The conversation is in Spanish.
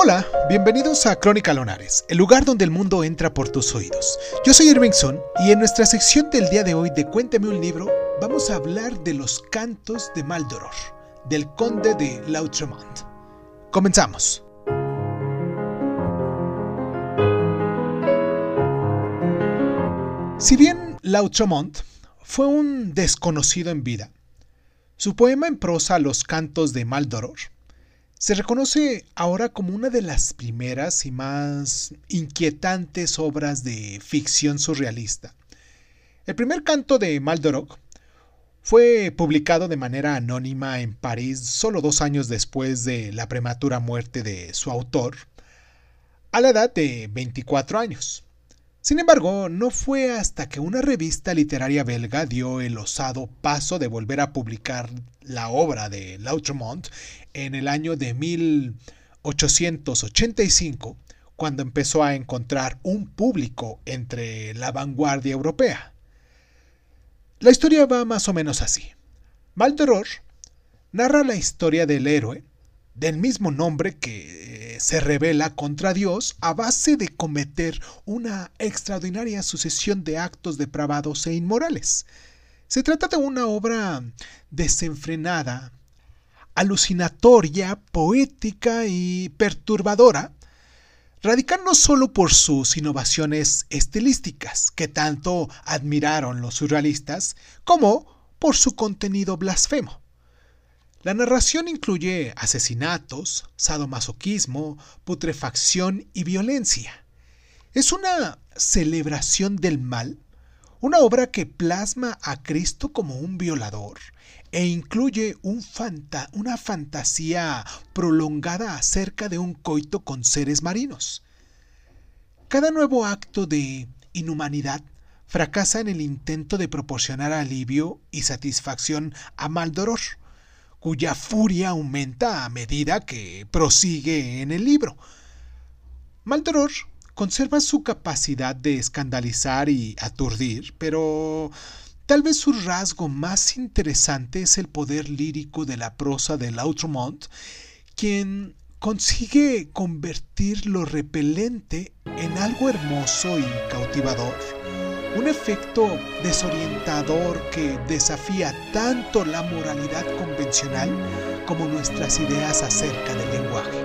Hola, bienvenidos a Crónica Lonares, el lugar donde el mundo entra por tus oídos. Yo soy Irving Sun y en nuestra sección del día de hoy de Cuénteme un libro vamos a hablar de los cantos de Maldoror, del conde de Lautremont. Comenzamos. Si bien Lautremont fue un desconocido en vida, su poema en prosa Los cantos de Maldoror se reconoce ahora como una de las primeras y más inquietantes obras de ficción surrealista. El primer canto de Maldoror fue publicado de manera anónima en París solo dos años después de la prematura muerte de su autor, a la edad de 24 años. Sin embargo, no fue hasta que una revista literaria belga dio el osado paso de volver a publicar la obra de Lautremont en el año de 1885, cuando empezó a encontrar un público entre la vanguardia europea. La historia va más o menos así. Maldoror narra la historia del héroe del mismo nombre que eh, se revela contra Dios a base de cometer una extraordinaria sucesión de actos depravados e inmorales. Se trata de una obra desenfrenada, alucinatoria, poética y perturbadora, radical no solo por sus innovaciones estilísticas, que tanto admiraron los surrealistas, como por su contenido blasfemo. La narración incluye asesinatos, sadomasoquismo, putrefacción y violencia. Es una celebración del mal, una obra que plasma a Cristo como un violador e incluye una fantasía prolongada acerca de un coito con seres marinos. Cada nuevo acto de inhumanidad fracasa en el intento de proporcionar alivio y satisfacción a Maldoror cuya furia aumenta a medida que prosigue en el libro. Maldoror conserva su capacidad de escandalizar y aturdir, pero tal vez su rasgo más interesante es el poder lírico de la prosa de Lautremont, quien consigue convertir lo repelente en algo hermoso y cautivador un efecto desorientador que desafía tanto la moralidad convencional como nuestras ideas acerca del lenguaje.